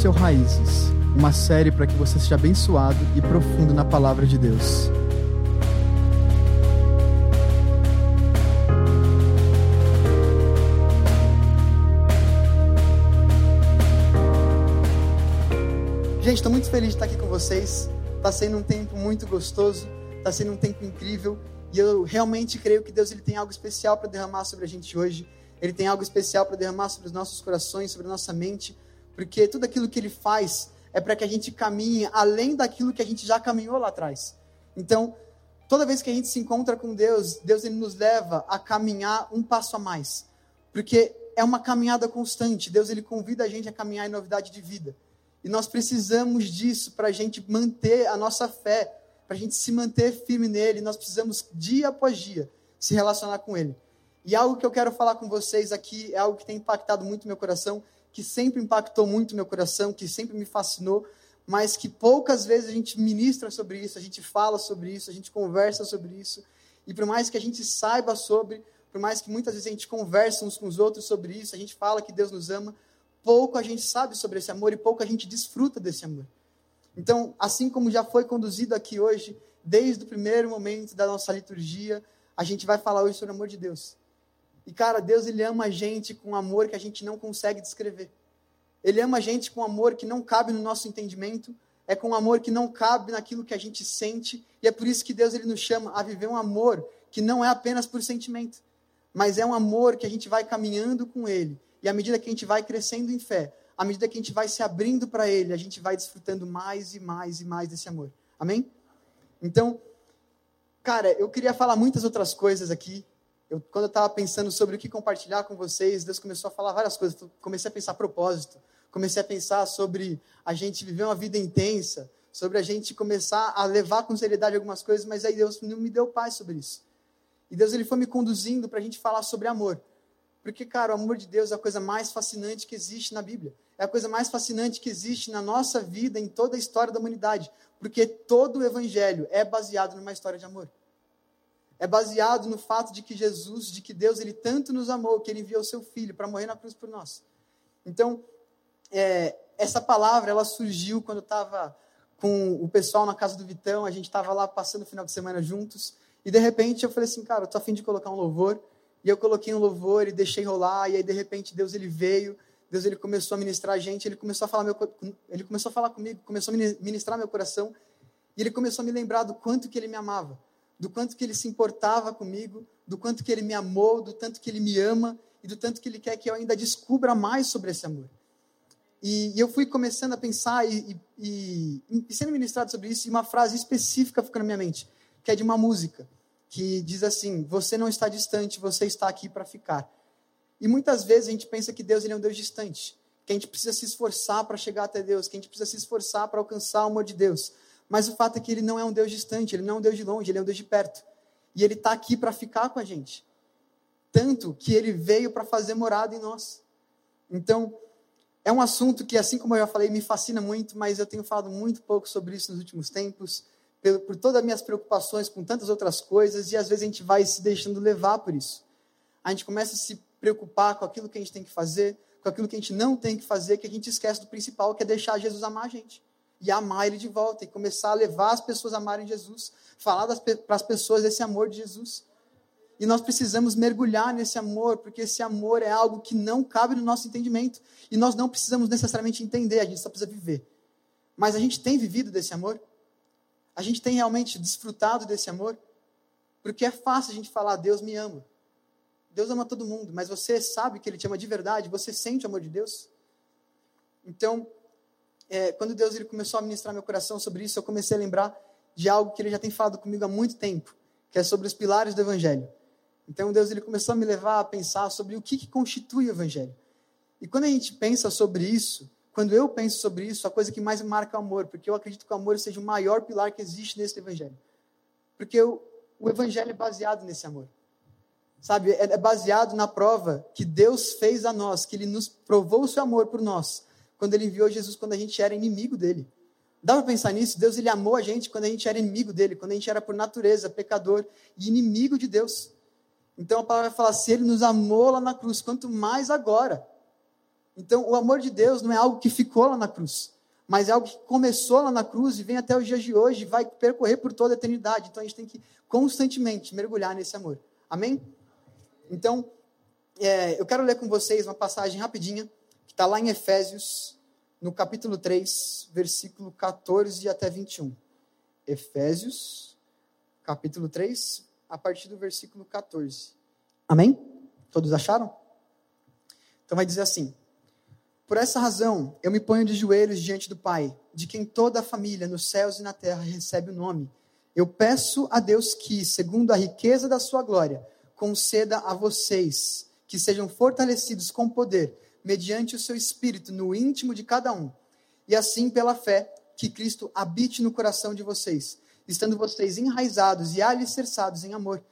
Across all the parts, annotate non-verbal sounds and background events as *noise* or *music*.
seu Raízes, uma série para que você seja abençoado e profundo na palavra de Deus. Gente, estou muito feliz de estar aqui com vocês. Está sendo um tempo muito gostoso, está sendo um tempo incrível e eu realmente creio que Deus ele tem algo especial para derramar sobre a gente hoje. Ele tem algo especial para derramar sobre os nossos corações, sobre a nossa mente porque tudo aquilo que ele faz é para que a gente caminhe além daquilo que a gente já caminhou lá atrás. Então, toda vez que a gente se encontra com Deus, Deus ele nos leva a caminhar um passo a mais, porque é uma caminhada constante. Deus ele convida a gente a caminhar em novidade de vida. E nós precisamos disso para a gente manter a nossa fé, para a gente se manter firme nele. Nós precisamos, dia após dia, se relacionar com ele. E algo que eu quero falar com vocês aqui é algo que tem impactado muito meu coração que sempre impactou muito meu coração, que sempre me fascinou, mas que poucas vezes a gente ministra sobre isso, a gente fala sobre isso, a gente conversa sobre isso. E por mais que a gente saiba sobre, por mais que muitas vezes a gente conversa uns com os outros sobre isso, a gente fala que Deus nos ama, pouco a gente sabe sobre esse amor e pouco a gente desfruta desse amor. Então, assim como já foi conduzido aqui hoje, desde o primeiro momento da nossa liturgia, a gente vai falar hoje sobre o amor de Deus. E, cara, Deus ele ama a gente com um amor que a gente não consegue descrever. Ele ama a gente com um amor que não cabe no nosso entendimento, é com um amor que não cabe naquilo que a gente sente, e é por isso que Deus ele nos chama a viver um amor que não é apenas por sentimento, mas é um amor que a gente vai caminhando com ele. E à medida que a gente vai crescendo em fé, à medida que a gente vai se abrindo para ele, a gente vai desfrutando mais e mais e mais desse amor. Amém? Então, cara, eu queria falar muitas outras coisas aqui, eu, quando eu estava pensando sobre o que compartilhar com vocês, Deus começou a falar várias coisas. Comecei a pensar propósito, comecei a pensar sobre a gente viver uma vida intensa, sobre a gente começar a levar com seriedade algumas coisas, mas aí Deus não me deu paz sobre isso. E Deus ele foi me conduzindo para a gente falar sobre amor. Porque, cara, o amor de Deus é a coisa mais fascinante que existe na Bíblia. É a coisa mais fascinante que existe na nossa vida, em toda a história da humanidade. Porque todo o Evangelho é baseado numa história de amor é baseado no fato de que Jesus, de que Deus, ele tanto nos amou que ele enviou seu filho para morrer na cruz por nós. Então, é, essa palavra, ela surgiu quando eu estava com o pessoal na casa do Vitão, a gente estava lá passando o final de semana juntos, e de repente eu falei assim, cara, eu tô afim de colocar um louvor, e eu coloquei um louvor e deixei rolar, e aí de repente Deus ele veio, Deus ele começou a ministrar a gente, ele começou a falar meu, ele começou a falar comigo, começou a ministrar meu coração, e ele começou a me lembrar do quanto que ele me amava do quanto que ele se importava comigo, do quanto que ele me amou, do tanto que ele me ama e do tanto que ele quer que eu ainda descubra mais sobre esse amor. E, e eu fui começando a pensar e, e, e, sendo ministrado sobre isso, e uma frase específica ficou na minha mente, que é de uma música, que diz assim: Você não está distante, você está aqui para ficar. E muitas vezes a gente pensa que Deus ele é um Deus distante, que a gente precisa se esforçar para chegar até Deus, que a gente precisa se esforçar para alcançar o amor de Deus. Mas o fato é que ele não é um Deus distante, ele não é um Deus de longe, ele é um Deus de perto. E ele está aqui para ficar com a gente. Tanto que ele veio para fazer morada em nós. Então, é um assunto que, assim como eu já falei, me fascina muito, mas eu tenho falado muito pouco sobre isso nos últimos tempos, por, por todas as minhas preocupações com tantas outras coisas, e às vezes a gente vai se deixando levar por isso. A gente começa a se preocupar com aquilo que a gente tem que fazer, com aquilo que a gente não tem que fazer, que a gente esquece do principal, que é deixar Jesus amar a gente e amar Ele de volta, e começar a levar as pessoas a amarem Jesus, falar para as pessoas desse amor de Jesus. E nós precisamos mergulhar nesse amor, porque esse amor é algo que não cabe no nosso entendimento. E nós não precisamos necessariamente entender, a gente só precisa viver. Mas a gente tem vivido desse amor? A gente tem realmente desfrutado desse amor? Porque é fácil a gente falar, Deus me ama. Deus ama todo mundo, mas você sabe que Ele te ama de verdade? Você sente o amor de Deus? Então, é, quando Deus ele começou a ministrar meu coração sobre isso, eu comecei a lembrar de algo que ele já tem falado comigo há muito tempo, que é sobre os pilares do Evangelho. Então Deus ele começou a me levar a pensar sobre o que, que constitui o Evangelho. E quando a gente pensa sobre isso, quando eu penso sobre isso, a coisa que mais marca é o amor, porque eu acredito que o amor seja o maior pilar que existe nesse Evangelho. Porque o, o Evangelho é baseado nesse amor. Sabe, é, é baseado na prova que Deus fez a nós, que Ele nos provou o seu amor por nós, quando ele enviou Jesus quando a gente era inimigo dele. Dá para pensar nisso? Deus ele amou a gente quando a gente era inimigo dele, quando a gente era por natureza pecador e inimigo de Deus. Então a palavra vai falar: se ele nos amou lá na cruz, quanto mais agora. Então, o amor de Deus não é algo que ficou lá na cruz, mas é algo que começou lá na cruz e vem até os dias de hoje e vai percorrer por toda a eternidade. Então, a gente tem que constantemente mergulhar nesse amor. Amém? Então, é, eu quero ler com vocês uma passagem rapidinha, que está lá em Efésios, no capítulo 3, versículo 14 até 21. Efésios, capítulo 3, a partir do versículo 14. Amém? Todos acharam? Então vai dizer assim: Por essa razão, eu me ponho de joelhos diante do Pai, de quem toda a família nos céus e na terra recebe o nome. Eu peço a Deus que, segundo a riqueza da sua glória, conceda a vocês que sejam fortalecidos com poder, mediante o seu espírito no íntimo de cada um, e assim pela fé que Cristo habite no coração de vocês, estando vocês enraizados e alicerçados em amor.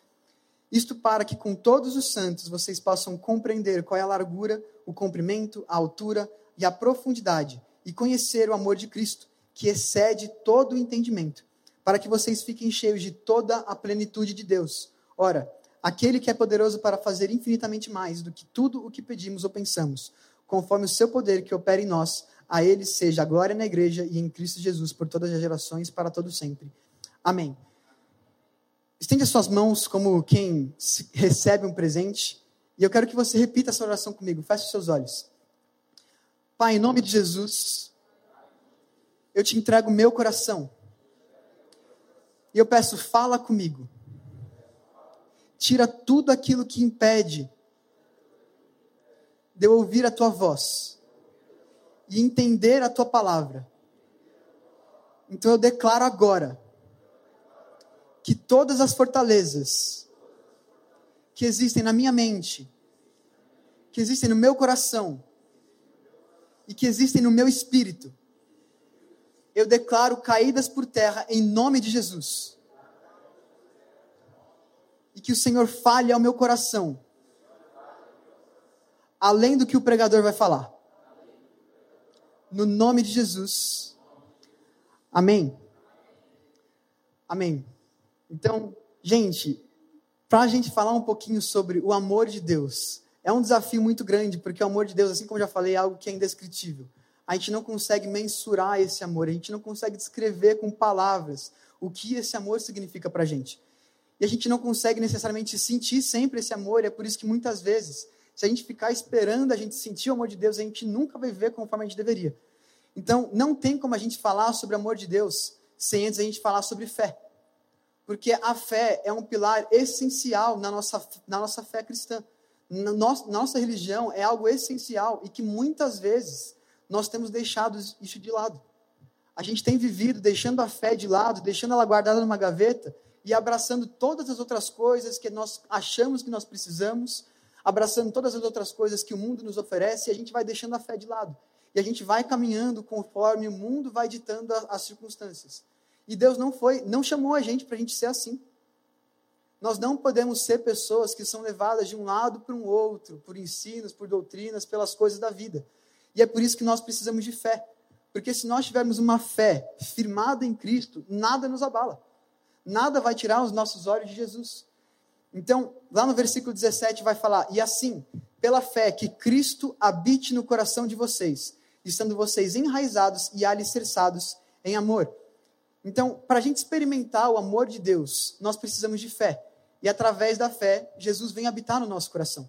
Isto para que com todos os santos vocês possam compreender qual é a largura, o comprimento, a altura e a profundidade, e conhecer o amor de Cristo, que excede todo o entendimento, para que vocês fiquem cheios de toda a plenitude de Deus. Ora, aquele que é poderoso para fazer infinitamente mais do que tudo o que pedimos ou pensamos, conforme o seu poder que opera em nós, a ele seja a glória na igreja e em Cristo Jesus por todas as gerações, para todo sempre. Amém. Estende as suas mãos como quem recebe um presente, e eu quero que você repita essa oração comigo. Feche os seus olhos. Pai, em nome de Jesus, eu te entrego o meu coração. E eu peço, fala comigo tira tudo aquilo que impede de eu ouvir a tua voz e entender a tua palavra. Então eu declaro agora que todas as fortalezas que existem na minha mente, que existem no meu coração e que existem no meu espírito, eu declaro caídas por terra em nome de Jesus e que o Senhor fale ao meu coração, além do que o pregador vai falar. No nome de Jesus. Amém. Amém. Então, gente, para a gente falar um pouquinho sobre o amor de Deus, é um desafio muito grande, porque o amor de Deus, assim como já falei, é algo que é indescritível. A gente não consegue mensurar esse amor, a gente não consegue descrever com palavras o que esse amor significa para a gente. E a gente não consegue necessariamente sentir sempre esse amor, e é por isso que muitas vezes, se a gente ficar esperando a gente sentir o amor de Deus, a gente nunca vai viver conforme a gente deveria. Então, não tem como a gente falar sobre amor de Deus sem antes a gente falar sobre fé. Porque a fé é um pilar essencial na nossa, na nossa fé cristã. Nossa, nossa religião é algo essencial e que muitas vezes nós temos deixado isso de lado. A gente tem vivido deixando a fé de lado, deixando ela guardada numa gaveta e abraçando todas as outras coisas que nós achamos que nós precisamos, abraçando todas as outras coisas que o mundo nos oferece, e a gente vai deixando a fé de lado. E a gente vai caminhando conforme o mundo vai ditando as circunstâncias. E Deus não foi, não chamou a gente para a gente ser assim. Nós não podemos ser pessoas que são levadas de um lado para um outro, por ensinos, por doutrinas, pelas coisas da vida. E é por isso que nós precisamos de fé. Porque se nós tivermos uma fé firmada em Cristo, nada nos abala nada vai tirar os nossos olhos de Jesus. Então, lá no versículo 17 vai falar: E assim, pela fé que Cristo habite no coração de vocês, estando vocês enraizados e alicerçados em amor. Então, para a gente experimentar o amor de Deus, nós precisamos de fé. E através da fé, Jesus vem habitar no nosso coração.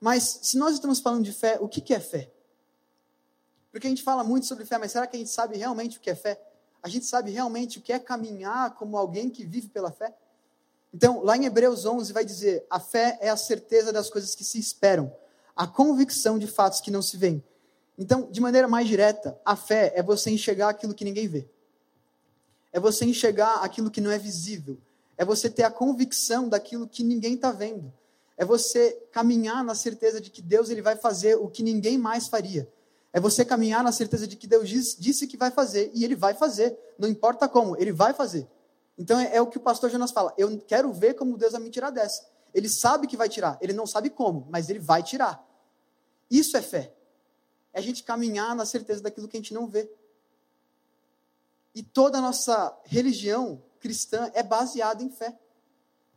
Mas, se nós estamos falando de fé, o que é fé? Porque a gente fala muito sobre fé, mas será que a gente sabe realmente o que é fé? A gente sabe realmente o que é caminhar como alguém que vive pela fé? Então, lá em Hebreus 11 vai dizer: a fé é a certeza das coisas que se esperam, a convicção de fatos que não se veem. Então, de maneira mais direta, a fé é você enxergar aquilo que ninguém vê. É você enxergar aquilo que não é visível. É você ter a convicção daquilo que ninguém está vendo. É você caminhar na certeza de que Deus ele vai fazer o que ninguém mais faria. É você caminhar na certeza de que Deus disse que vai fazer e Ele vai fazer. Não importa como, Ele vai fazer. Então é, é, o que o pastor Jonas fala. Eu quero ver como Deus vai me tirar dessa. Ele sabe que vai tirar. Ele não sabe como, mas Ele vai tirar. Isso é fé. É a gente caminhar na certeza daquilo que a gente não vê. E toda a nossa religião cristã é baseada em fé.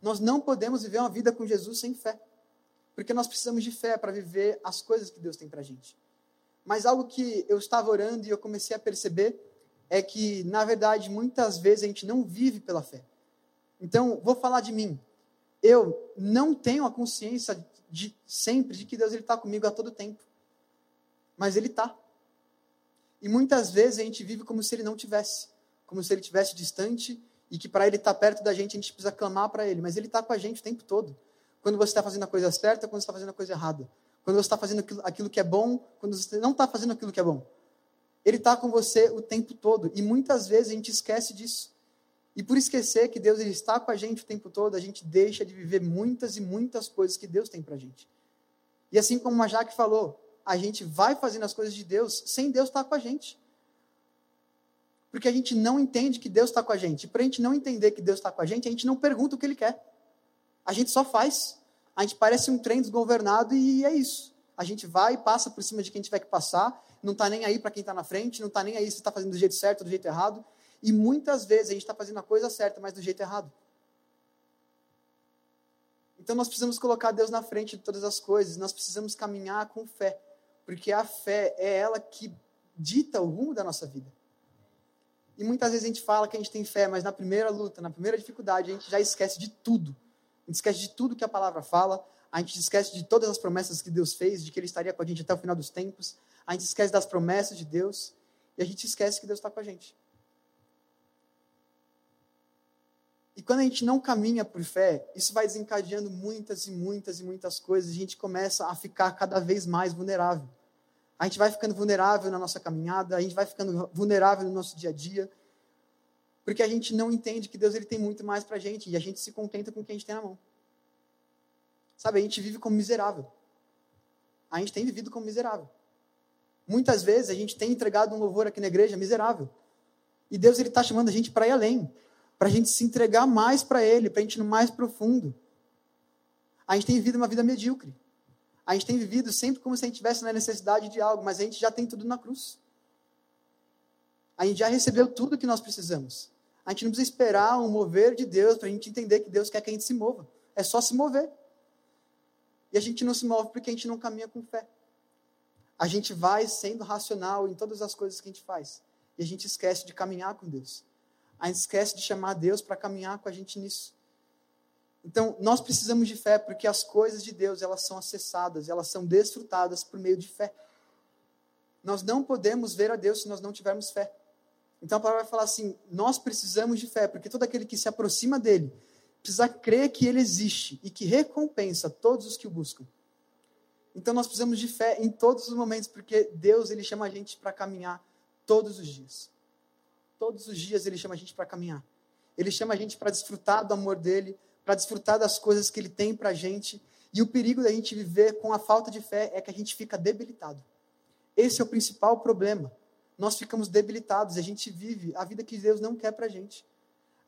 Nós não podemos viver uma vida com Jesus sem fé. Porque nós precisamos de fé para viver as coisas que Deus tem para a gente. Mas algo que eu estava orando e eu comecei a perceber é que, na verdade, muitas vezes a gente não vive pela fé. Então, vou falar de mim. Eu não tenho a consciência de sempre de que Deus está comigo a todo tempo. Mas Ele está. E muitas vezes a gente vive como se Ele não tivesse. Como se Ele estivesse distante e que para Ele estar tá perto da gente a gente precisa clamar para Ele. Mas Ele está com a gente o tempo todo. Quando você está fazendo a coisa certa, quando você está fazendo a coisa errada. Quando você está fazendo aquilo, aquilo que é bom, quando você não está fazendo aquilo que é bom. Ele está com você o tempo todo. E muitas vezes a gente esquece disso. E por esquecer que Deus ele está com a gente o tempo todo, a gente deixa de viver muitas e muitas coisas que Deus tem para a gente. E assim como a Jaque falou, a gente vai fazendo as coisas de Deus sem Deus estar tá com a gente. Porque a gente não entende que Deus está com a gente. E para a gente não entender que Deus está com a gente, a gente não pergunta o que Ele quer. A gente só faz. A gente parece um trem desgovernado e é isso. A gente vai e passa por cima de quem tiver que passar, não está nem aí para quem está na frente, não está nem aí se está fazendo do jeito certo ou do jeito errado. E muitas vezes a gente está fazendo a coisa certa, mas do jeito errado. Então nós precisamos colocar Deus na frente de todas as coisas, nós precisamos caminhar com fé, porque a fé é ela que dita o rumo da nossa vida. E muitas vezes a gente fala que a gente tem fé, mas na primeira luta, na primeira dificuldade, a gente já esquece de tudo. A gente esquece de tudo que a palavra fala, a gente esquece de todas as promessas que Deus fez, de que Ele estaria com a gente até o final dos tempos, a gente esquece das promessas de Deus, e a gente esquece que Deus está com a gente. E quando a gente não caminha por fé, isso vai desencadeando muitas e muitas e muitas coisas, e a gente começa a ficar cada vez mais vulnerável. A gente vai ficando vulnerável na nossa caminhada, a gente vai ficando vulnerável no nosso dia a dia, porque a gente não entende que Deus ele tem muito mais para a gente e a gente se contenta com o que a gente tem na mão. Sabe, a gente vive como miserável. A gente tem vivido como miserável. Muitas vezes a gente tem entregado um louvor aqui na igreja miserável. E Deus ele está chamando a gente para ir além, para a gente se entregar mais para Ele, para a gente ir no mais profundo. A gente tem vivido uma vida medíocre. A gente tem vivido sempre como se a gente tivesse na necessidade de algo, mas a gente já tem tudo na cruz. A gente já recebeu tudo que nós precisamos. A gente não precisa esperar um mover de Deus para a gente entender que Deus quer que a gente se mova. É só se mover. E a gente não se move porque a gente não caminha com fé. A gente vai sendo racional em todas as coisas que a gente faz. E a gente esquece de caminhar com Deus. A gente esquece de chamar Deus para caminhar com a gente nisso. Então, nós precisamos de fé porque as coisas de Deus, elas são acessadas, elas são desfrutadas por meio de fé. Nós não podemos ver a Deus se nós não tivermos fé. Então a palavra vai falar assim: nós precisamos de fé, porque todo aquele que se aproxima dele precisa crer que ele existe e que recompensa todos os que o buscam. Então nós precisamos de fé em todos os momentos, porque Deus ele chama a gente para caminhar todos os dias. Todos os dias ele chama a gente para caminhar. Ele chama a gente para desfrutar do amor dele, para desfrutar das coisas que ele tem para a gente. E o perigo da gente viver com a falta de fé é que a gente fica debilitado. Esse é o principal problema nós ficamos debilitados, a gente vive a vida que Deus não quer para a gente.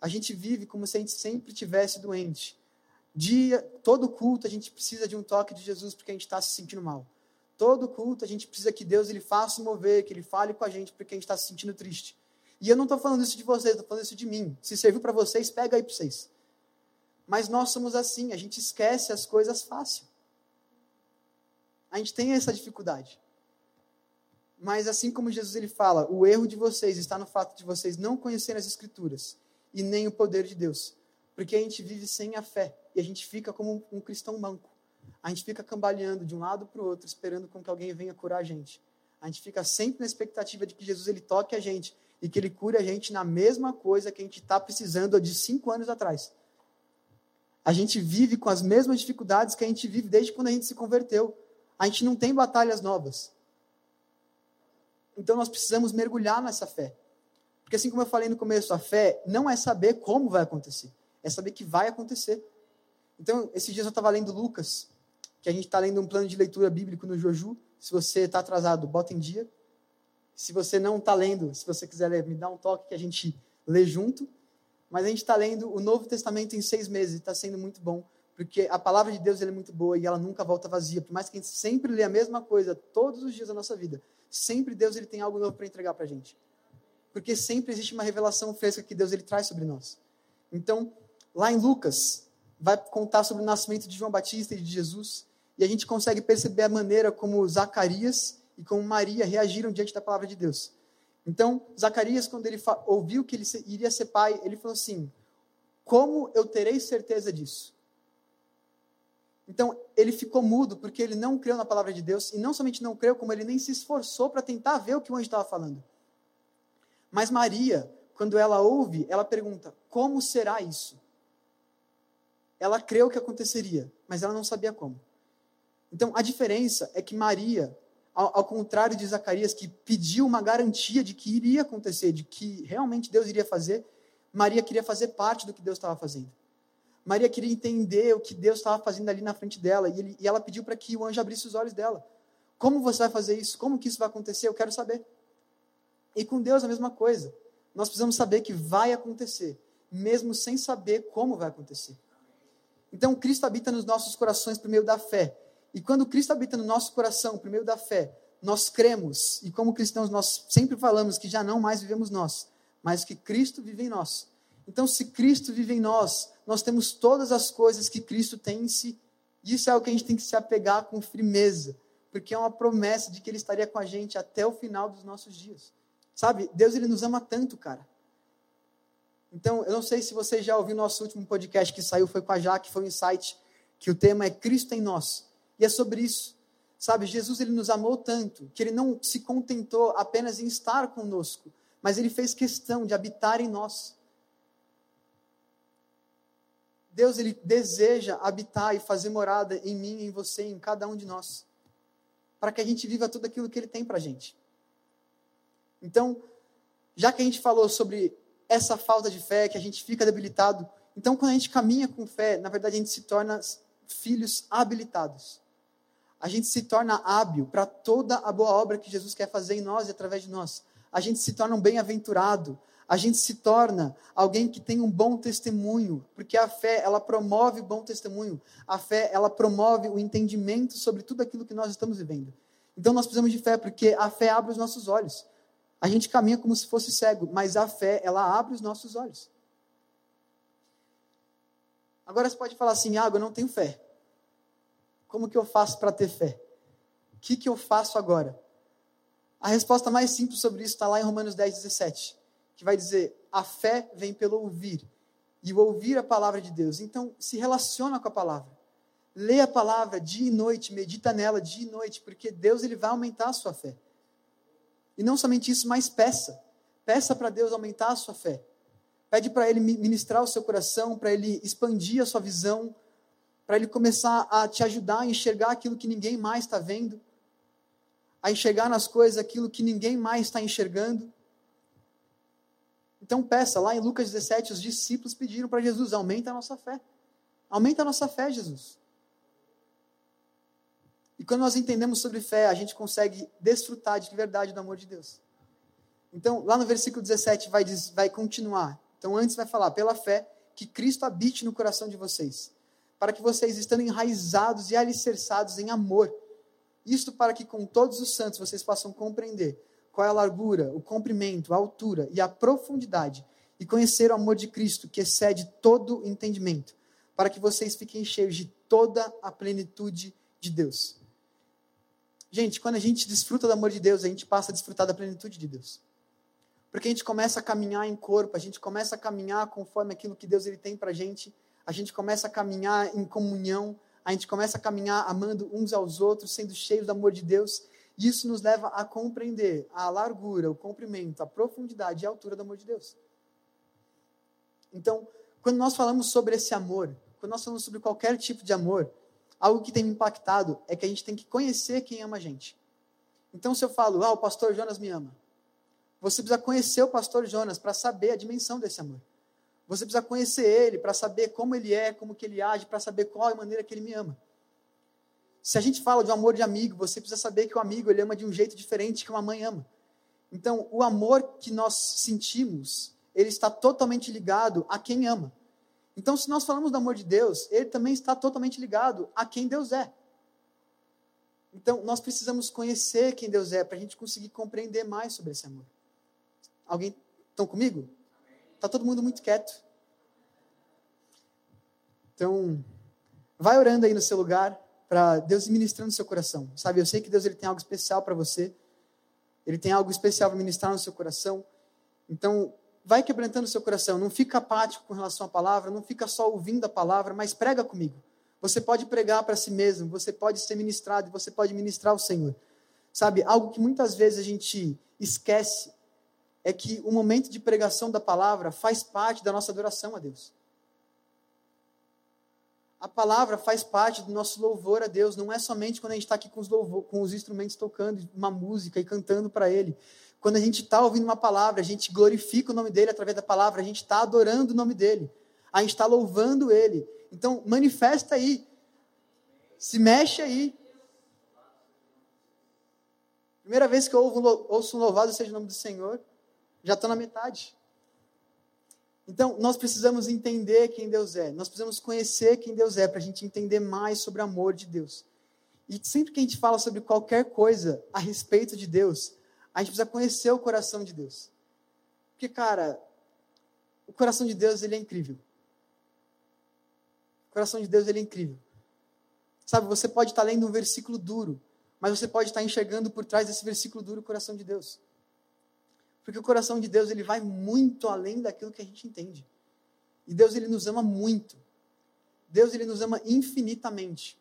A gente vive como se a gente sempre tivesse doente. Dia, todo culto a gente precisa de um toque de Jesus porque a gente está se sentindo mal. Todo culto a gente precisa que Deus ele faça mover, que ele fale com a gente porque a gente está se sentindo triste. E eu não estou falando isso de vocês, estou falando isso de mim. Se serviu para vocês, pega aí para vocês. Mas nós somos assim, a gente esquece as coisas fácil. A gente tem essa dificuldade. Mas assim como Jesus ele fala, o erro de vocês está no fato de vocês não conhecerem as escrituras e nem o poder de Deus. Porque a gente vive sem a fé e a gente fica como um cristão manco. A gente fica cambaleando de um lado para o outro, esperando com que alguém venha curar a gente. A gente fica sempre na expectativa de que Jesus ele toque a gente e que ele cure a gente na mesma coisa que a gente está precisando de cinco anos atrás. A gente vive com as mesmas dificuldades que a gente vive desde quando a gente se converteu. A gente não tem batalhas novas. Então nós precisamos mergulhar nessa fé. Porque assim como eu falei no começo, a fé não é saber como vai acontecer, é saber que vai acontecer. Então, esses dias eu estava lendo Lucas, que a gente está lendo um plano de leitura bíblico no Joju. Se você está atrasado, bota em dia. Se você não está lendo, se você quiser ler, me dá um toque que a gente lê junto. Mas a gente está lendo o Novo Testamento em seis meses, está sendo muito bom, porque a palavra de Deus é muito boa e ela nunca volta vazia. Por mais que a gente sempre lê a mesma coisa todos os dias da nossa vida, sempre Deus ele tem algo novo para entregar para a gente. Porque sempre existe uma revelação fresca que Deus ele traz sobre nós. Então, lá em Lucas, vai contar sobre o nascimento de João Batista e de Jesus, e a gente consegue perceber a maneira como Zacarias e como Maria reagiram diante da palavra de Deus. Então, Zacarias, quando ele ouviu que ele iria ser pai, ele falou assim: Como eu terei certeza disso? Então, ele ficou mudo porque ele não creu na palavra de Deus, e não somente não creu, como ele nem se esforçou para tentar ver o que o anjo estava falando. Mas Maria, quando ela ouve, ela pergunta: Como será isso? Ela creu que aconteceria, mas ela não sabia como. Então, a diferença é que Maria, ao, ao, contrário de Zacarias, que pediu uma garantia de que iria acontecer, de que realmente Deus iria fazer, Maria queria fazer parte do que Deus estava fazendo. Maria queria entender o que Deus estava fazendo ali na frente dela, e, ele, e ela pediu para que o anjo abrisse os olhos dela. Como você vai fazer isso? Como que isso vai acontecer? Eu quero saber. E com Deus a mesma coisa. Nós precisamos saber que vai acontecer, mesmo sem saber como vai acontecer. Então, Cristo habita nos nossos corações por meio da fé. E quando Cristo habita no nosso coração por meio da fé, nós cremos, e como cristãos nós sempre falamos que já não mais vivemos nós, mas que Cristo vive em nós. Então, se Cristo vive em nós, nós temos todas as coisas que Cristo tem em si. Isso é o que a gente tem que se apegar com firmeza, porque é uma promessa de que Ele estaria com a gente até o final dos nossos dias. Sabe, Deus ele nos ama tanto, cara. Então, eu não sei se você já ouviu nosso último podcast que saiu, foi com a Jaque, foi um insight, que o tema é Cristo em nós. E é sobre isso. Sabe, Jesus ele nos amou tanto que ele não se contentou apenas em estar conosco, mas ele fez questão de habitar em nós. Deus ele deseja habitar e fazer morada em mim, em você, em cada um de nós, para que a gente viva tudo aquilo que ele tem para a gente. Então, já que a gente falou sobre essa falta de fé, que a gente fica debilitado, então quando a gente caminha com fé, na verdade a gente se torna filhos habilitados. A gente se torna hábil para toda a boa obra que Jesus quer fazer em nós e através de nós. A gente se torna um bem-aventurado. A gente se torna alguém que tem um bom testemunho, porque a fé, ela promove bom testemunho. A fé, ela promove o entendimento sobre tudo aquilo que nós estamos vivendo. Então nós precisamos de fé, porque a fé abre os nossos olhos. A gente caminha como se fosse cego, mas a fé, ela abre os nossos olhos. Agora você pode falar assim, ah, eu não tenho fé. Como que eu faço para ter fé? O que, que eu faço agora? A resposta mais simples sobre isso está lá em Romanos 10, 17, que vai dizer: a fé vem pelo ouvir, e o ouvir a palavra de Deus. Então, se relaciona com a palavra. Lê a palavra dia e noite, medita nela dia e noite, porque Deus ele vai aumentar a sua fé. E não somente isso, mas peça. Peça para Deus aumentar a sua fé. Pede para Ele ministrar o seu coração, para Ele expandir a sua visão, para Ele começar a te ajudar a enxergar aquilo que ninguém mais está vendo, a enxergar nas coisas aquilo que ninguém mais está enxergando. Então peça, lá em Lucas 17, os discípulos pediram para Jesus: aumenta a nossa fé. Aumenta a nossa fé, Jesus. E quando nós entendemos sobre fé, a gente consegue desfrutar de verdade do amor de Deus. Então, lá no versículo 17 vai, vai continuar. Então, antes vai falar, pela fé, que Cristo habite no coração de vocês, para que vocês, estando enraizados e alicerçados em amor, isto para que com todos os santos vocês possam compreender qual é a largura, o comprimento, a altura e a profundidade, e conhecer o amor de Cristo, que excede todo entendimento, para que vocês fiquem cheios de toda a plenitude de Deus. Gente, quando a gente desfruta do amor de Deus, a gente passa a desfrutar da plenitude de Deus. Porque a gente começa a caminhar em corpo, a gente começa a caminhar conforme aquilo que Deus ele tem para gente, a gente começa a caminhar em comunhão, a gente começa a caminhar amando uns aos outros, sendo cheios do amor de Deus, isso nos leva a compreender a largura, o comprimento, a profundidade e a altura do amor de Deus. Então, quando nós falamos sobre esse amor, quando nós falamos sobre qualquer tipo de amor, algo que tem me impactado é que a gente tem que conhecer quem ama a gente. Então, se eu falo, ah, o pastor Jonas me ama, você precisa conhecer o pastor Jonas para saber a dimensão desse amor. Você precisa conhecer ele para saber como ele é, como que ele age, para saber qual é a maneira que ele me ama. Se a gente fala de um amor de amigo, você precisa saber que o amigo ele ama de um jeito diferente que uma mãe ama. Então, o amor que nós sentimos, ele está totalmente ligado a quem ama. Então, se nós falamos do amor de Deus, ele também está totalmente ligado a quem Deus é. Então, nós precisamos conhecer quem Deus é para a gente conseguir compreender mais sobre esse amor. Alguém estão comigo? Está todo mundo muito quieto. Então, vai orando aí no seu lugar. Para Deus ministrando no seu coração. Sabe, eu sei que Deus ele tem algo especial para você. Ele tem algo especial para ministrar no seu coração. Então, vai quebrantando o seu coração. Não fica apático com relação à palavra, não fica só ouvindo a palavra, mas prega comigo. Você pode pregar para si mesmo, você pode ser ministrado, você pode ministrar ao Senhor. Sabe, algo que muitas vezes a gente esquece é que o momento de pregação da palavra faz parte da nossa adoração a Deus. A palavra faz parte do nosso louvor a Deus, não é somente quando a gente está aqui com os, louvor, com os instrumentos tocando uma música e cantando para Ele. Quando a gente está ouvindo uma palavra, a gente glorifica o nome dele através da palavra, a gente está adorando o nome dele, a gente está louvando Ele. Então, manifesta aí, se mexe aí. Primeira vez que eu ouço um louvado seja o nome do Senhor, já estou na metade. Então, nós precisamos entender quem Deus é. Nós precisamos conhecer quem Deus é para a gente entender mais sobre o amor de Deus. E sempre que a gente fala sobre qualquer coisa a respeito de Deus, a gente precisa conhecer o coração de Deus. Porque, cara, o coração de Deus ele é incrível. O coração de Deus ele é incrível. Sabe, você pode estar lendo um versículo duro, mas você pode estar enxergando por trás desse versículo duro o coração de Deus. Porque o coração de Deus ele vai muito além daquilo que a gente entende. E Deus ele nos ama muito. Deus ele nos ama infinitamente.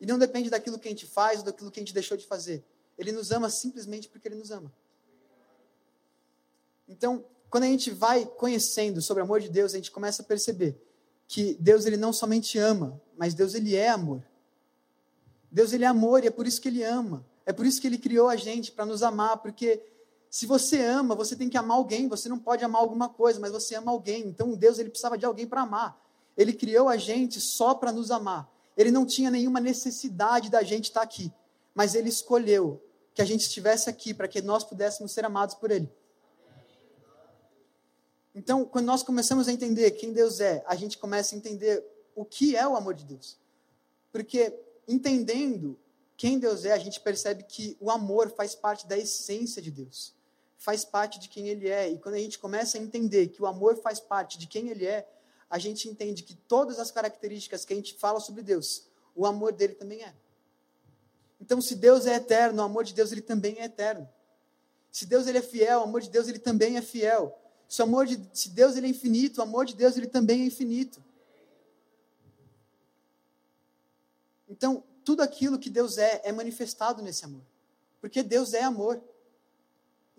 E não depende daquilo que a gente faz ou daquilo que a gente deixou de fazer. Ele nos ama simplesmente porque ele nos ama. Então, quando a gente vai conhecendo sobre o amor de Deus, a gente começa a perceber que Deus ele não somente ama, mas Deus ele é amor. Deus ele é amor e é por isso que ele ama. É por isso que ele criou a gente para nos amar, porque se você ama, você tem que amar alguém. Você não pode amar alguma coisa, mas você ama alguém. Então Deus ele precisava de alguém para amar. Ele criou a gente só para nos amar. Ele não tinha nenhuma necessidade da gente estar tá aqui, mas ele escolheu que a gente estivesse aqui para que nós pudéssemos ser amados por ele. Então, quando nós começamos a entender quem Deus é, a gente começa a entender o que é o amor de Deus. Porque entendendo quem Deus é, a gente percebe que o amor faz parte da essência de Deus faz parte de quem ele é. E quando a gente começa a entender que o amor faz parte de quem ele é, a gente entende que todas as características que a gente fala sobre Deus, o amor dele também é. Então, se Deus é eterno, o amor de Deus ele também é eterno. Se Deus ele é fiel, o amor de Deus ele também é fiel. Se, o amor de, se Deus ele é infinito, o amor de Deus ele também é infinito. Então, tudo aquilo que Deus é é manifestado nesse amor. Porque Deus é amor.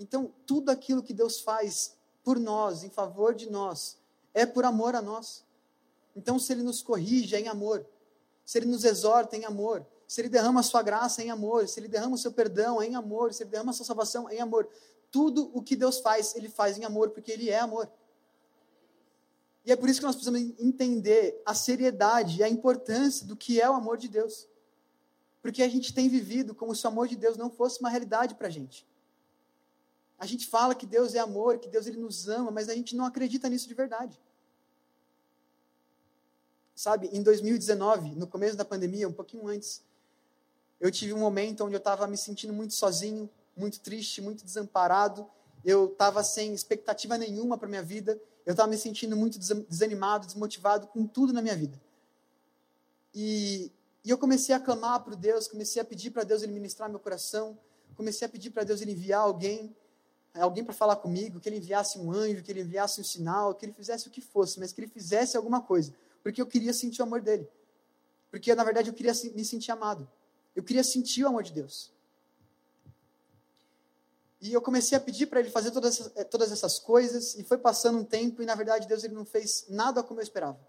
Então, tudo aquilo que Deus faz por nós, em favor de nós, é por amor a nós. Então, se Ele nos corrige, é em amor. Se Ele nos exorta, é em amor. Se Ele derrama a sua graça, é em amor. Se Ele derrama o seu perdão, é em amor. Se Ele derrama a sua salvação, é em amor. Tudo o que Deus faz, Ele faz em amor, porque Ele é amor. E é por isso que nós precisamos entender a seriedade e a importância do que é o amor de Deus. Porque a gente tem vivido como se o amor de Deus não fosse uma realidade para a gente. A gente fala que Deus é amor, que Deus ele nos ama, mas a gente não acredita nisso de verdade. Sabe, em 2019, no começo da pandemia, um pouquinho antes, eu tive um momento onde eu estava me sentindo muito sozinho, muito triste, muito desamparado. Eu estava sem expectativa nenhuma para minha vida. Eu estava me sentindo muito desanimado, desmotivado com tudo na minha vida. E, e eu comecei a clamar para Deus, comecei a pedir para Deus ele ministrar meu coração, comecei a pedir para Deus ele enviar alguém alguém para falar comigo, que ele enviasse um anjo, que ele enviasse um sinal, que ele fizesse o que fosse, mas que ele fizesse alguma coisa, porque eu queria sentir o amor dele. Porque na verdade eu queria me sentir amado. Eu queria sentir o amor de Deus. E eu comecei a pedir para ele fazer todas essas, eh, todas essas coisas, e foi passando um tempo, e na verdade Deus ele não fez nada como eu esperava.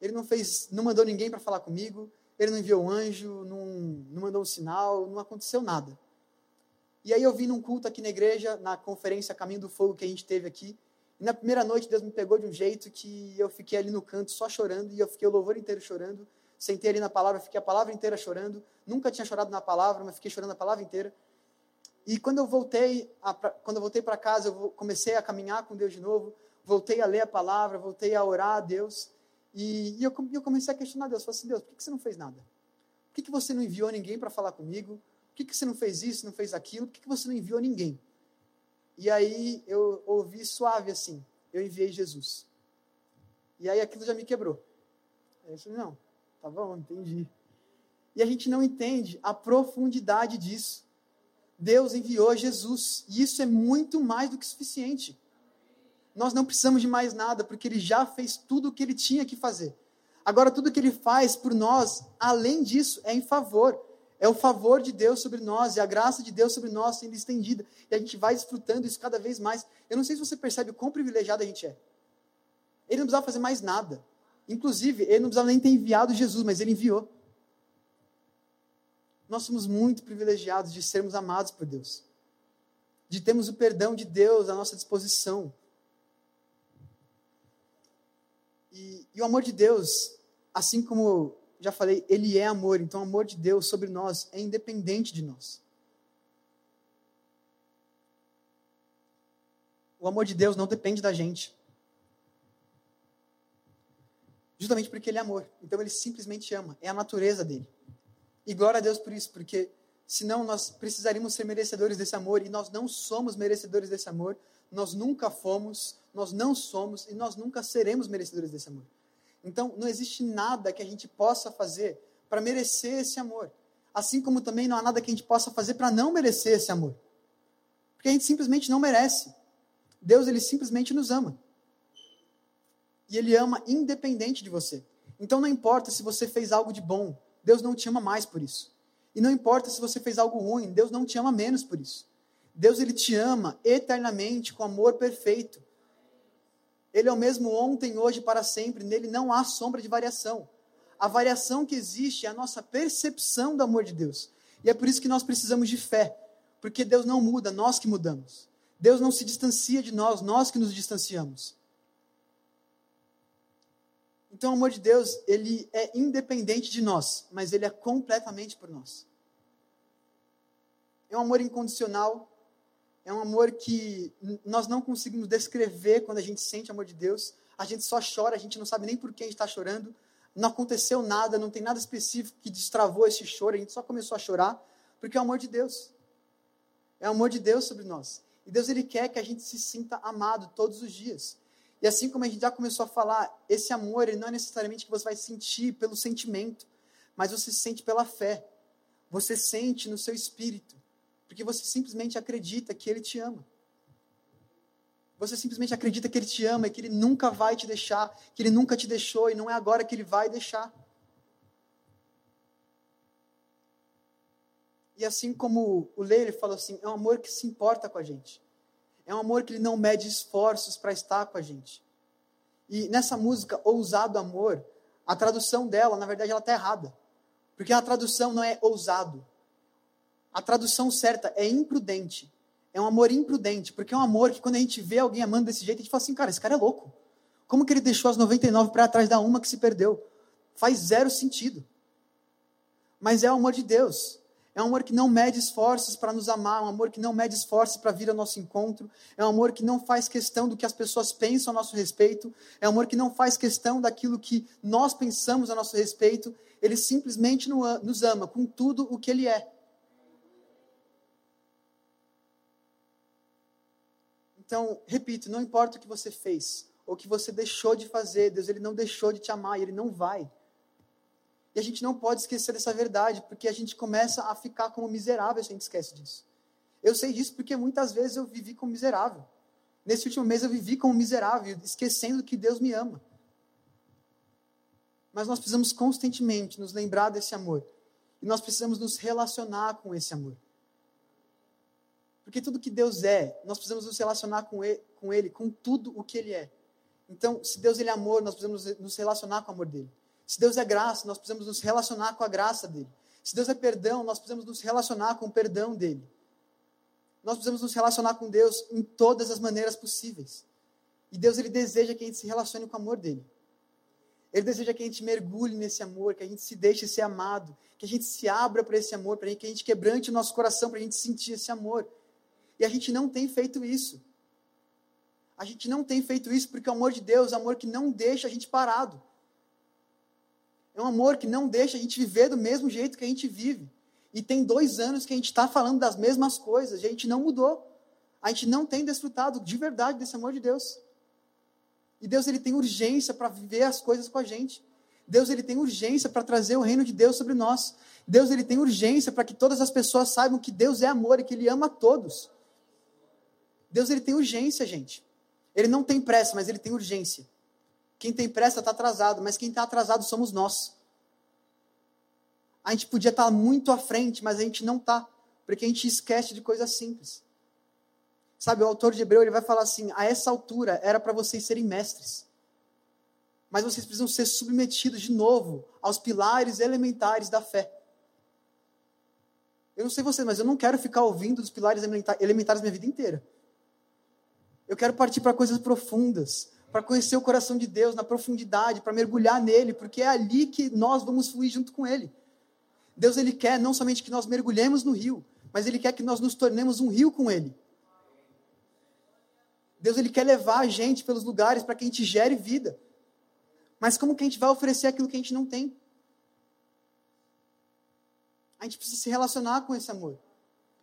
Ele não fez, não mandou ninguém para falar comigo, ele não enviou um anjo, não, não mandou um sinal, não aconteceu nada. E aí eu vim num culto aqui na igreja, na conferência Caminho do Fogo que a gente teve aqui. E na primeira noite Deus me pegou de um jeito que eu fiquei ali no canto só chorando e eu fiquei o louvor inteiro chorando. Sentei ali na palavra, fiquei a palavra inteira chorando. Nunca tinha chorado na palavra, mas fiquei chorando a palavra inteira. E quando eu voltei, a, quando eu voltei para casa, eu comecei a caminhar com Deus de novo. Voltei a ler a palavra, voltei a orar a Deus. E, e eu, eu, comecei a questionar Deus. Falei assim, Deus, por que, que você não fez nada? Por que, que você não enviou ninguém para falar comigo? Que, que você não fez isso, não fez aquilo? Por que, que você não enviou ninguém? E aí eu ouvi suave assim, eu enviei Jesus. E aí aquilo já me quebrou. Aí eu falei, não, tá bom, entendi. E a gente não entende a profundidade disso. Deus enviou Jesus, e isso é muito mais do que suficiente. Nós não precisamos de mais nada, porque ele já fez tudo o que ele tinha que fazer. Agora, tudo que ele faz por nós, além disso, é em favor. É o favor de Deus sobre nós e a graça de Deus sobre nós sendo estendida. E a gente vai desfrutando isso cada vez mais. Eu não sei se você percebe o quão privilegiado a gente é. Ele não precisava fazer mais nada. Inclusive, ele não precisava nem ter enviado Jesus, mas ele enviou. Nós somos muito privilegiados de sermos amados por Deus, de termos o perdão de Deus à nossa disposição. E, e o amor de Deus, assim como já falei, ele é amor, então o amor de Deus sobre nós é independente de nós. O amor de Deus não depende da gente. Justamente porque ele é amor. Então ele simplesmente ama. É a natureza dele. E glória a Deus por isso, porque senão nós precisaríamos ser merecedores desse amor e nós não somos merecedores desse amor. Nós nunca fomos, nós não somos e nós nunca seremos merecedores desse amor. Então, não existe nada que a gente possa fazer para merecer esse amor. Assim como também não há nada que a gente possa fazer para não merecer esse amor. Porque a gente simplesmente não merece. Deus, ele simplesmente nos ama. E ele ama independente de você. Então, não importa se você fez algo de bom, Deus não te ama mais por isso. E não importa se você fez algo ruim, Deus não te ama menos por isso. Deus ele te ama eternamente com amor perfeito. Ele é o mesmo ontem, hoje para sempre, nele não há sombra de variação. A variação que existe é a nossa percepção do amor de Deus. E é por isso que nós precisamos de fé, porque Deus não muda, nós que mudamos. Deus não se distancia de nós, nós que nos distanciamos. Então, o amor de Deus, ele é independente de nós, mas ele é completamente por nós. É um amor incondicional, é um amor que nós não conseguimos descrever quando a gente sente o amor de Deus. A gente só chora, a gente não sabe nem por que a gente está chorando. Não aconteceu nada, não tem nada específico que destravou esse choro, a gente só começou a chorar, porque é o amor de Deus. É o amor de Deus sobre nós. E Deus ele quer que a gente se sinta amado todos os dias. E assim como a gente já começou a falar, esse amor ele não é necessariamente que você vai sentir pelo sentimento, mas você sente pela fé. Você sente no seu espírito, porque você simplesmente acredita que ele te ama. Você simplesmente acredita que ele te ama e que ele nunca vai te deixar, que ele nunca te deixou e não é agora que ele vai deixar. E assim como o Lê, ele falou assim, é um amor que se importa com a gente. É um amor que ele não mede esforços para estar com a gente. E nessa música, Ousado Amor, a tradução dela, na verdade, ela está errada. Porque a tradução não é ousado. A tradução certa é imprudente. É um amor imprudente, porque é um amor que quando a gente vê alguém amando desse jeito, a gente fala assim, cara, esse cara é louco. Como que ele deixou as 99 para atrás da uma que se perdeu? Faz zero sentido. Mas é o amor de Deus. É um amor que não mede esforços para nos amar, é um amor que não mede esforços para vir ao nosso encontro, é um amor que não faz questão do que as pessoas pensam a nosso respeito, é um amor que não faz questão daquilo que nós pensamos a nosso respeito, ele simplesmente nos ama com tudo o que ele é. Então, repito, não importa o que você fez, ou o que você deixou de fazer, Deus ele não deixou de te amar e ele não vai. E a gente não pode esquecer dessa verdade, porque a gente começa a ficar como miserável se a gente esquece disso. Eu sei disso porque muitas vezes eu vivi como miserável. Nesse último mês eu vivi como miserável, esquecendo que Deus me ama. Mas nós precisamos constantemente nos lembrar desse amor. E nós precisamos nos relacionar com esse amor. Porque tudo que Deus é, nós precisamos nos relacionar com ele, com, ele, com tudo o que Ele é. Então, se Deus ele é amor, nós precisamos nos relacionar com o amor dele. Se Deus é graça, nós precisamos nos relacionar com a graça dele. Se Deus é perdão, nós precisamos nos relacionar com o perdão dele. Nós precisamos nos relacionar com Deus em todas as maneiras possíveis. E Deus ele deseja que a gente se relacione com o amor dele. Ele deseja que a gente mergulhe nesse amor, que a gente se deixe ser amado, que a gente se abra para esse amor, para que a gente quebrante o nosso coração, para a gente sentir esse amor. E a gente não tem feito isso. A gente não tem feito isso porque o amor de Deus é um amor que não deixa a gente parado. É um amor que não deixa a gente viver do mesmo jeito que a gente vive. E tem dois anos que a gente está falando das mesmas coisas e a gente não mudou. A gente não tem desfrutado de verdade desse amor de Deus. E Deus ele tem urgência para viver as coisas com a gente. Deus ele tem urgência para trazer o reino de Deus sobre nós. Deus ele tem urgência para que todas as pessoas saibam que Deus é amor e que ele ama a todos. Deus ele tem urgência, gente. Ele não tem pressa, mas ele tem urgência. Quem tem pressa está atrasado, mas quem está atrasado somos nós. A gente podia estar tá muito à frente, mas a gente não está, porque a gente esquece de coisas simples. Sabe, o autor de Hebreu ele vai falar assim: a essa altura era para vocês serem mestres, mas vocês precisam ser submetidos de novo aos pilares elementares da fé. Eu não sei você, mas eu não quero ficar ouvindo dos pilares elementares minha vida inteira. Eu quero partir para coisas profundas, para conhecer o coração de Deus na profundidade, para mergulhar nele, porque é ali que nós vamos fluir junto com ele. Deus ele quer não somente que nós mergulhemos no rio, mas ele quer que nós nos tornemos um rio com ele. Deus ele quer levar a gente pelos lugares para que a gente gere vida. Mas como que a gente vai oferecer aquilo que a gente não tem? A gente precisa se relacionar com esse amor.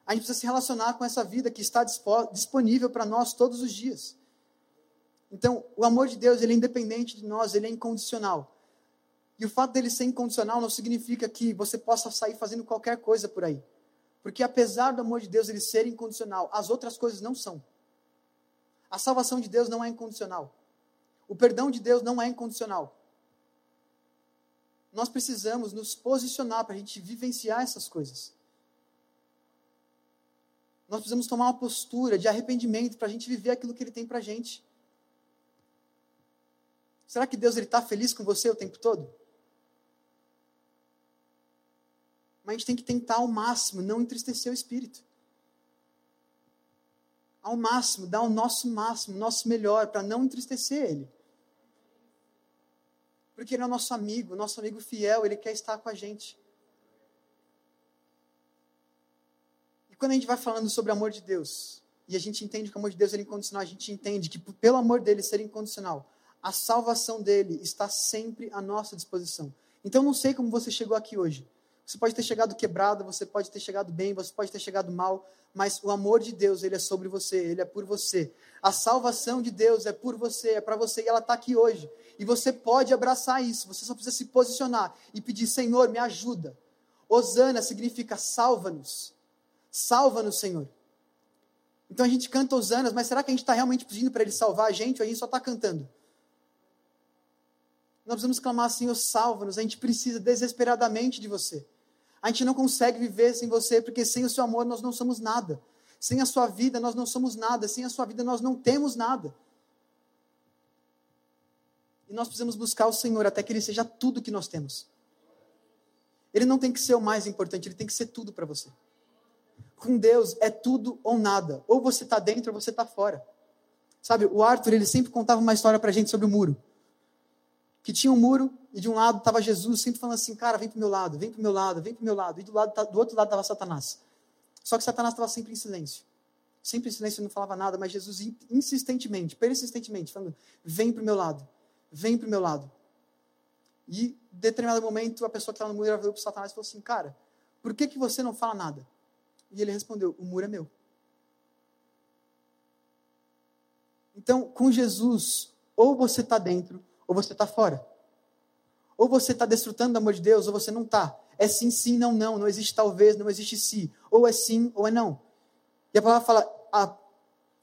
A gente precisa se relacionar com essa vida que está disponível para nós todos os dias. Então, o amor de Deus, ele é independente de nós, ele é incondicional. E o fato dele ser incondicional não significa que você possa sair fazendo qualquer coisa por aí. Porque apesar do amor de Deus ele ser incondicional, as outras coisas não são. A salvação de Deus não é incondicional. O perdão de Deus não é incondicional. Nós precisamos nos posicionar para a gente vivenciar essas coisas. Nós precisamos tomar uma postura de arrependimento para a gente viver aquilo que Ele tem para a gente. Será que Deus está feliz com você o tempo todo? Mas a gente tem que tentar ao máximo não entristecer o Espírito. Ao máximo, dar o nosso máximo, o nosso melhor, para não entristecer Ele. Porque Ele é o nosso amigo, nosso amigo fiel, Ele quer estar com a gente. Quando a gente vai falando sobre o amor de Deus, e a gente entende que o amor de Deus é incondicional, a gente entende que pelo amor dele ser incondicional, a salvação dele está sempre à nossa disposição. Então não sei como você chegou aqui hoje. Você pode ter chegado quebrado, você pode ter chegado bem, você pode ter chegado mal, mas o amor de Deus, ele é sobre você, ele é por você. A salvação de Deus é por você, é para você e ela está aqui hoje. E você pode abraçar isso, você só precisa se posicionar e pedir: Senhor, me ajuda. Osana significa salva-nos. Salva-nos, Senhor. Então a gente canta Osanas, mas será que a gente está realmente pedindo para Ele salvar a gente ou a gente só está cantando? Nós precisamos clamar, Senhor, salva-nos. A gente precisa desesperadamente de você. A gente não consegue viver sem você, porque sem o seu amor nós não somos nada. Sem a sua vida nós não somos nada. Sem a sua vida nós não temos nada. E nós precisamos buscar o Senhor até que Ele seja tudo que nós temos. Ele não tem que ser o mais importante, Ele tem que ser tudo para você com Deus é tudo ou nada. Ou você está dentro ou você está fora. Sabe, o Arthur, ele sempre contava uma história para a gente sobre o muro. Que tinha um muro e de um lado estava Jesus, sempre falando assim, cara, vem para meu lado, vem para meu lado, vem para meu lado. E do, lado, do outro lado estava Satanás. Só que Satanás estava sempre em silêncio. Sempre em silêncio, não falava nada, mas Jesus insistentemente, persistentemente, falando, vem para meu lado, vem para meu lado. E, em determinado momento, a pessoa que estava no muro virou para Satanás e falou assim, cara, por que, que você não fala nada? E ele respondeu: O muro é meu. Então, com Jesus, ou você está dentro, ou você está fora. Ou você está desfrutando do amor de Deus, ou você não está. É sim, sim, não, não. Não existe talvez, não existe sim. Ou é sim, ou é não. E a palavra fala: ah,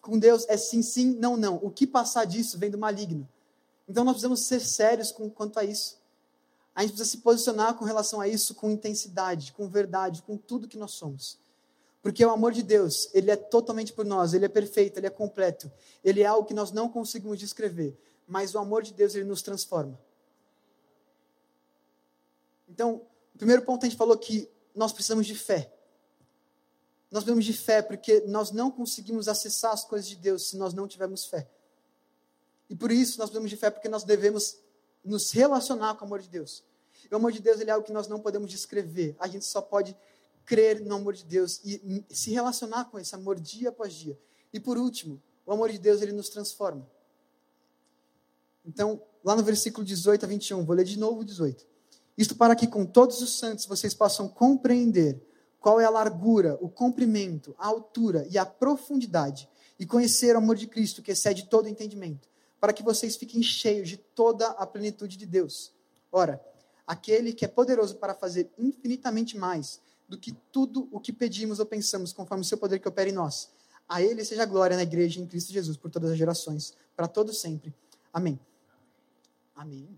com Deus é sim, sim, não, não. O que passar disso vem do maligno. Então nós precisamos ser sérios com, quanto a isso. A gente precisa se posicionar com relação a isso com intensidade, com verdade, com tudo que nós somos. Porque o amor de Deus, ele é totalmente por nós, ele é perfeito, ele é completo. Ele é algo que nós não conseguimos descrever, mas o amor de Deus ele nos transforma. Então, o primeiro ponto a gente falou que nós precisamos de fé. Nós precisamos de fé porque nós não conseguimos acessar as coisas de Deus se nós não tivermos fé. E por isso nós precisamos de fé porque nós devemos nos relacionar com o amor de Deus. E o amor de Deus ele é algo que nós não podemos descrever. A gente só pode crer no amor de Deus e se relacionar com esse amor dia após dia. E por último, o amor de Deus ele nos transforma. Então, lá no versículo 18 a 21, vou ler de novo o 18. Isto para que com todos os santos vocês possam compreender qual é a largura, o comprimento, a altura e a profundidade, e conhecer o amor de Cristo que excede todo entendimento, para que vocês fiquem cheios de toda a plenitude de Deus. Ora, aquele que é poderoso para fazer infinitamente mais do que tudo o que pedimos ou pensamos, conforme o seu poder que opera em nós. A ele seja a glória na igreja em Cristo Jesus por todas as gerações, para todos sempre. Amém. Amém.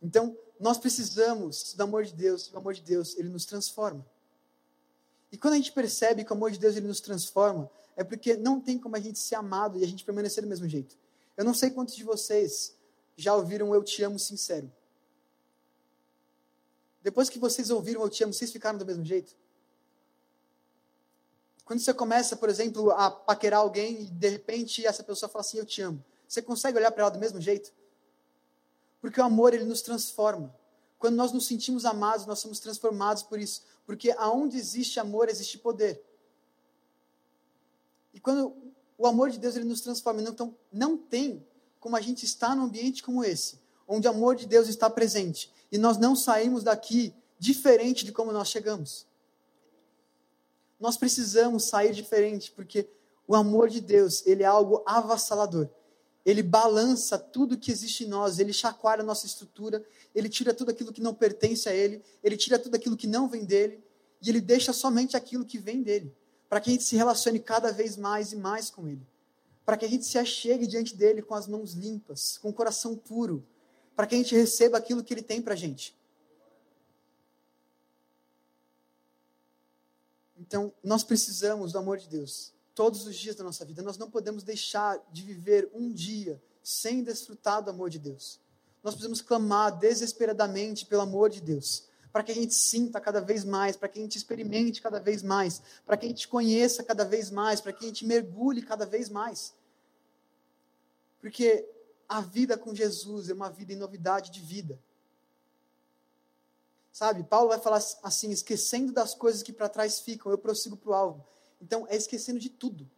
Então, nós precisamos do amor de Deus, o amor de Deus, ele nos transforma. E quando a gente percebe que o amor de Deus ele nos transforma, é porque não tem como a gente ser amado e a gente permanecer do mesmo jeito. Eu não sei quantos de vocês já ouviram Eu Te Amo Sincero. Depois que vocês ouviram Eu Te Amo, vocês ficaram do mesmo jeito? Quando você começa, por exemplo, a paquerar alguém e de repente essa pessoa fala assim, eu te amo. Você consegue olhar para ela do mesmo jeito? Porque o amor, ele nos transforma. Quando nós nos sentimos amados, nós somos transformados por isso. Porque aonde existe amor, existe poder. E quando o amor de Deus ele nos transforma, então não tem como a gente estar num ambiente como esse, onde o amor de Deus está presente, e nós não saímos daqui diferente de como nós chegamos. Nós precisamos sair diferente, porque o amor de Deus, ele é algo avassalador. Ele balança tudo que existe em nós, ele chacoalha a nossa estrutura, ele tira tudo aquilo que não pertence a ele, ele tira tudo aquilo que não vem dele, e ele deixa somente aquilo que vem dele para que a gente se relacione cada vez mais e mais com Ele, para que a gente se achegue diante dele com as mãos limpas, com o coração puro, para que a gente receba aquilo que Ele tem para a gente. Então, nós precisamos do amor de Deus todos os dias da nossa vida. Nós não podemos deixar de viver um dia sem desfrutar do amor de Deus. Nós precisamos clamar desesperadamente pelo amor de Deus para que a gente sinta cada vez mais, para que a gente experimente cada vez mais, para que a gente conheça cada vez mais, para que a gente mergulhe cada vez mais. Porque a vida com Jesus é uma vida em novidade de vida. Sabe, Paulo vai falar assim: esquecendo das coisas que para trás ficam, eu prossigo para o alvo. Então, é esquecendo de tudo.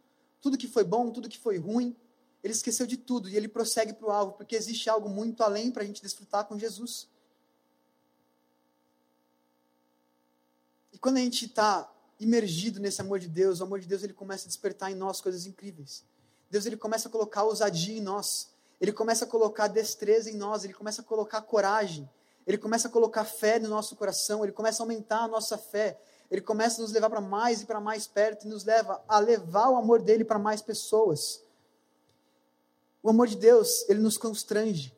Tudo que foi bom, tudo que foi ruim, ele esqueceu de tudo e ele prossegue para o alvo, porque existe algo muito além para a gente desfrutar com Jesus. E quando a gente está imergido nesse amor de Deus, o amor de Deus ele começa a despertar em nós coisas incríveis. Deus ele começa a colocar ousadia em nós. Ele começa a colocar destreza em nós, ele começa a colocar coragem. Ele começa a colocar fé no nosso coração, ele começa a aumentar a nossa fé. Ele começa a nos levar para mais e para mais perto e nos leva a levar o amor dele para mais pessoas. O amor de Deus, ele nos constrange.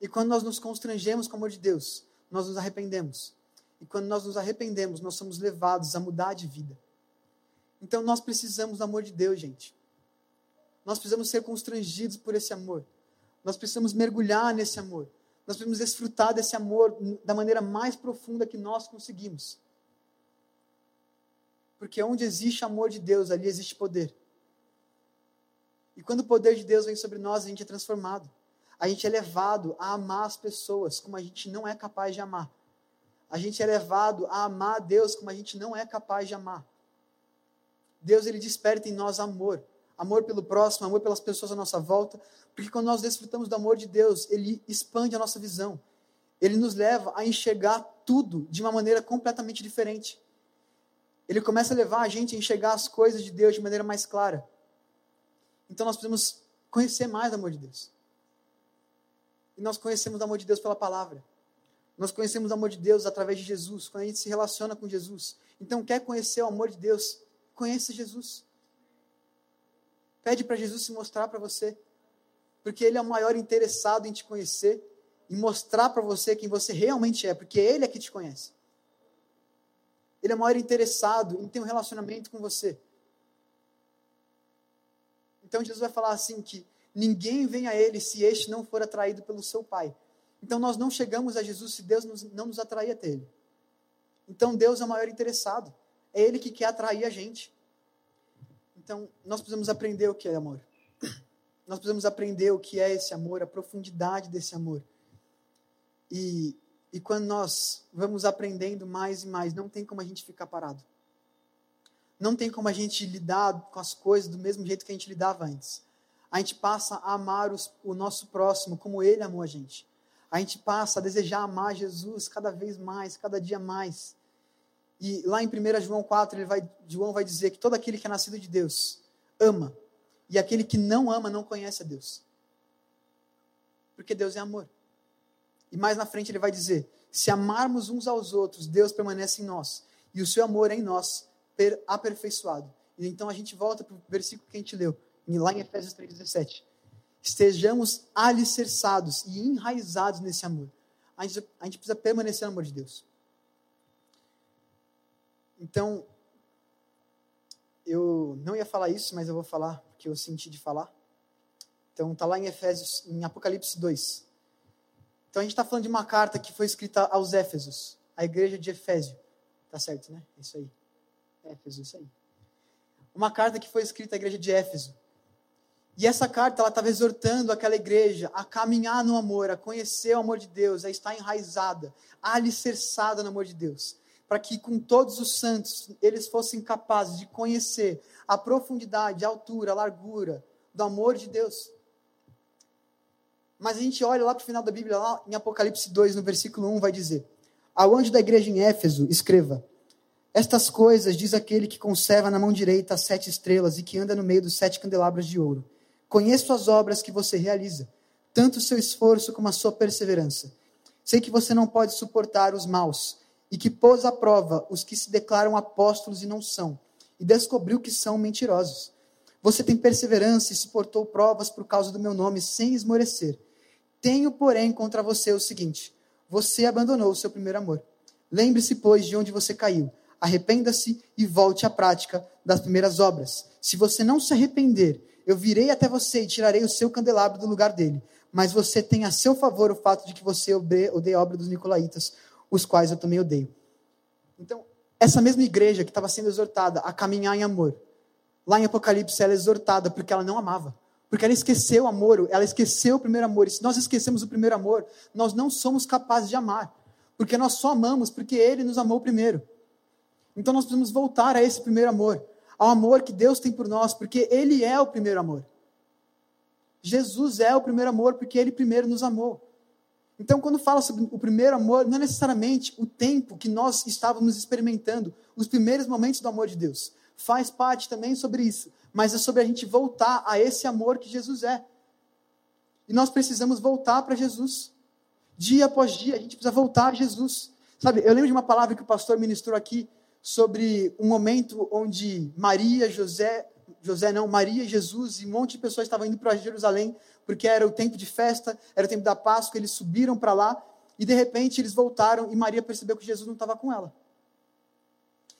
E quando nós nos constrangemos com o amor de Deus, nós nos arrependemos. E quando nós nos arrependemos, nós somos levados a mudar de vida. Então nós precisamos do amor de Deus, gente. Nós precisamos ser constrangidos por esse amor. Nós precisamos mergulhar nesse amor. Nós precisamos desfrutar desse amor da maneira mais profunda que nós conseguimos. Porque onde existe amor de Deus, ali existe poder. E quando o poder de Deus vem sobre nós, a gente é transformado. A gente é levado a amar as pessoas como a gente não é capaz de amar a gente é levado a amar a Deus como a gente não é capaz de amar. Deus ele desperta em nós amor, amor pelo próximo, amor pelas pessoas à nossa volta, porque quando nós desfrutamos do amor de Deus, ele expande a nossa visão. Ele nos leva a enxergar tudo de uma maneira completamente diferente. Ele começa a levar a gente a enxergar as coisas de Deus de maneira mais clara. Então nós precisamos conhecer mais o amor de Deus. E nós conhecemos o amor de Deus pela palavra. Nós conhecemos o amor de Deus através de Jesus, quando a gente se relaciona com Jesus. Então, quer conhecer o amor de Deus? Conheça Jesus. Pede para Jesus se mostrar para você, porque Ele é o maior interessado em te conhecer e mostrar para você quem você realmente é, porque Ele é que te conhece. Ele é o maior interessado em ter um relacionamento com você. Então Jesus vai falar assim que ninguém vem a Ele se este não for atraído pelo seu Pai. Então nós não chegamos a Jesus se Deus não nos atrair até Ele. Então Deus é o maior interessado. É Ele que quer atrair a gente. Então nós precisamos aprender o que é amor. *clears throat* Nós precisamos aprender o que é esse amor, a profundidade desse amor. E, e quando nós vamos aprendendo mais e mais, não tem como a gente ficar parado. Não tem como a gente lidar com as coisas do mesmo jeito que a gente lidava antes. A gente passa a amar os, o nosso próximo como ele amou a gente a gente passa a desejar amar Jesus cada vez mais, cada dia mais. E lá em 1 João 4, ele vai, João vai dizer que todo aquele que é nascido de Deus ama, e aquele que não ama não conhece a Deus. Porque Deus é amor. E mais na frente ele vai dizer: se amarmos uns aos outros, Deus permanece em nós e o seu amor é em nós, aperfeiçoado. E então a gente volta para o versículo que a gente leu, lá em Efésios 3,17. Estejamos alicerçados e enraizados nesse amor. A gente, a gente precisa permanecer no amor de Deus. Então, eu não ia falar isso, mas eu vou falar porque eu senti de falar. Então, está lá em Efésios, em Apocalipse 2. Então, a gente está falando de uma carta que foi escrita aos Éfesos, a igreja de Efésio. Tá certo, né? Isso aí. Éfeso, isso aí. Uma carta que foi escrita à igreja de Éfeso. E essa carta ela estava exortando aquela igreja a caminhar no amor, a conhecer o amor de Deus, a estar enraizada, alicerçada no amor de Deus, para que com todos os santos eles fossem capazes de conhecer a profundidade, a altura, a largura do amor de Deus. Mas a gente olha lá para o final da Bíblia, lá em Apocalipse 2, no versículo 1, vai dizer: Ao anjo da igreja em Éfeso, escreva: Estas coisas diz aquele que conserva na mão direita as sete estrelas e que anda no meio dos sete candelabros de ouro. Conheço as obras que você realiza, tanto o seu esforço como a sua perseverança. Sei que você não pode suportar os maus, e que pôs à prova os que se declaram apóstolos e não são, e descobriu que são mentirosos. Você tem perseverança e suportou provas por causa do meu nome sem esmorecer. Tenho, porém, contra você o seguinte: você abandonou o seu primeiro amor. Lembre-se, pois, de onde você caiu. Arrependa-se e volte à prática das primeiras obras. Se você não se arrepender eu virei até você e tirarei o seu candelabro do lugar dele. Mas você tem a seu favor o fato de que você odeia a obra dos nicolaítas, os quais eu também odeio. Então, essa mesma igreja que estava sendo exortada a caminhar em amor, lá em Apocalipse ela é exortada porque ela não amava. Porque ela esqueceu o amor, ela esqueceu o primeiro amor. E se nós esquecemos o primeiro amor, nós não somos capazes de amar. Porque nós só amamos porque ele nos amou primeiro. Então nós precisamos voltar a esse primeiro amor ao amor que Deus tem por nós, porque Ele é o primeiro amor. Jesus é o primeiro amor porque Ele primeiro nos amou. Então, quando fala sobre o primeiro amor, não é necessariamente o tempo que nós estávamos experimentando, os primeiros momentos do amor de Deus. Faz parte também sobre isso, mas é sobre a gente voltar a esse amor que Jesus é. E nós precisamos voltar para Jesus. Dia após dia, a gente precisa voltar a Jesus. Sabe, eu lembro de uma palavra que o pastor ministrou aqui sobre um momento onde Maria, José, José não, Maria, Jesus e um monte de pessoas estavam indo para Jerusalém, porque era o tempo de festa, era o tempo da Páscoa, eles subiram para lá e de repente eles voltaram e Maria percebeu que Jesus não estava com ela.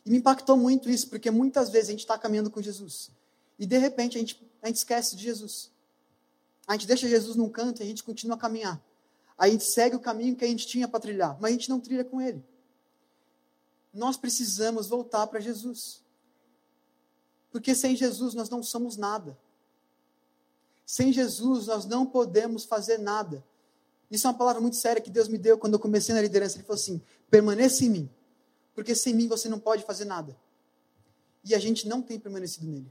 E me impactou muito isso, porque muitas vezes a gente está caminhando com Jesus e de repente a gente, a gente esquece de Jesus. A gente deixa Jesus num canto e a gente continua a caminhar. A gente segue o caminho que a gente tinha para trilhar, mas a gente não trilha com ele nós precisamos voltar para Jesus. Porque sem Jesus nós não somos nada. Sem Jesus nós não podemos fazer nada. Isso é uma palavra muito séria que Deus me deu quando eu comecei na liderança. Ele falou assim: permaneça em mim, porque sem mim você não pode fazer nada. E a gente não tem permanecido nele.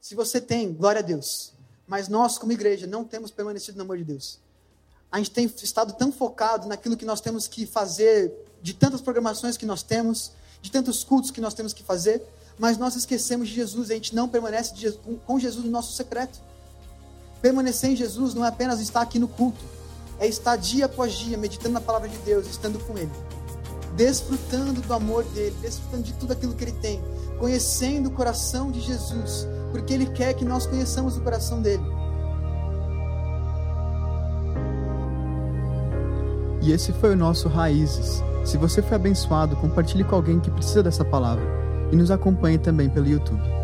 Se você tem, glória a Deus. Mas nós, como igreja, não temos permanecido no amor de Deus. A gente tem estado tão focado naquilo que nós temos que fazer de tantas programações que nós temos, de tantos cultos que nós temos que fazer, mas nós esquecemos de Jesus, a gente não permanece com Jesus no nosso secreto. Permanecer em Jesus não é apenas estar aqui no culto, é estar dia após dia meditando na palavra de Deus, estando com Ele, desfrutando do amor dele, desfrutando de tudo aquilo que Ele tem, conhecendo o coração de Jesus, porque Ele quer que nós conheçamos o coração dele. E esse foi o nosso Raízes. Se você foi abençoado, compartilhe com alguém que precisa dessa palavra e nos acompanhe também pelo YouTube.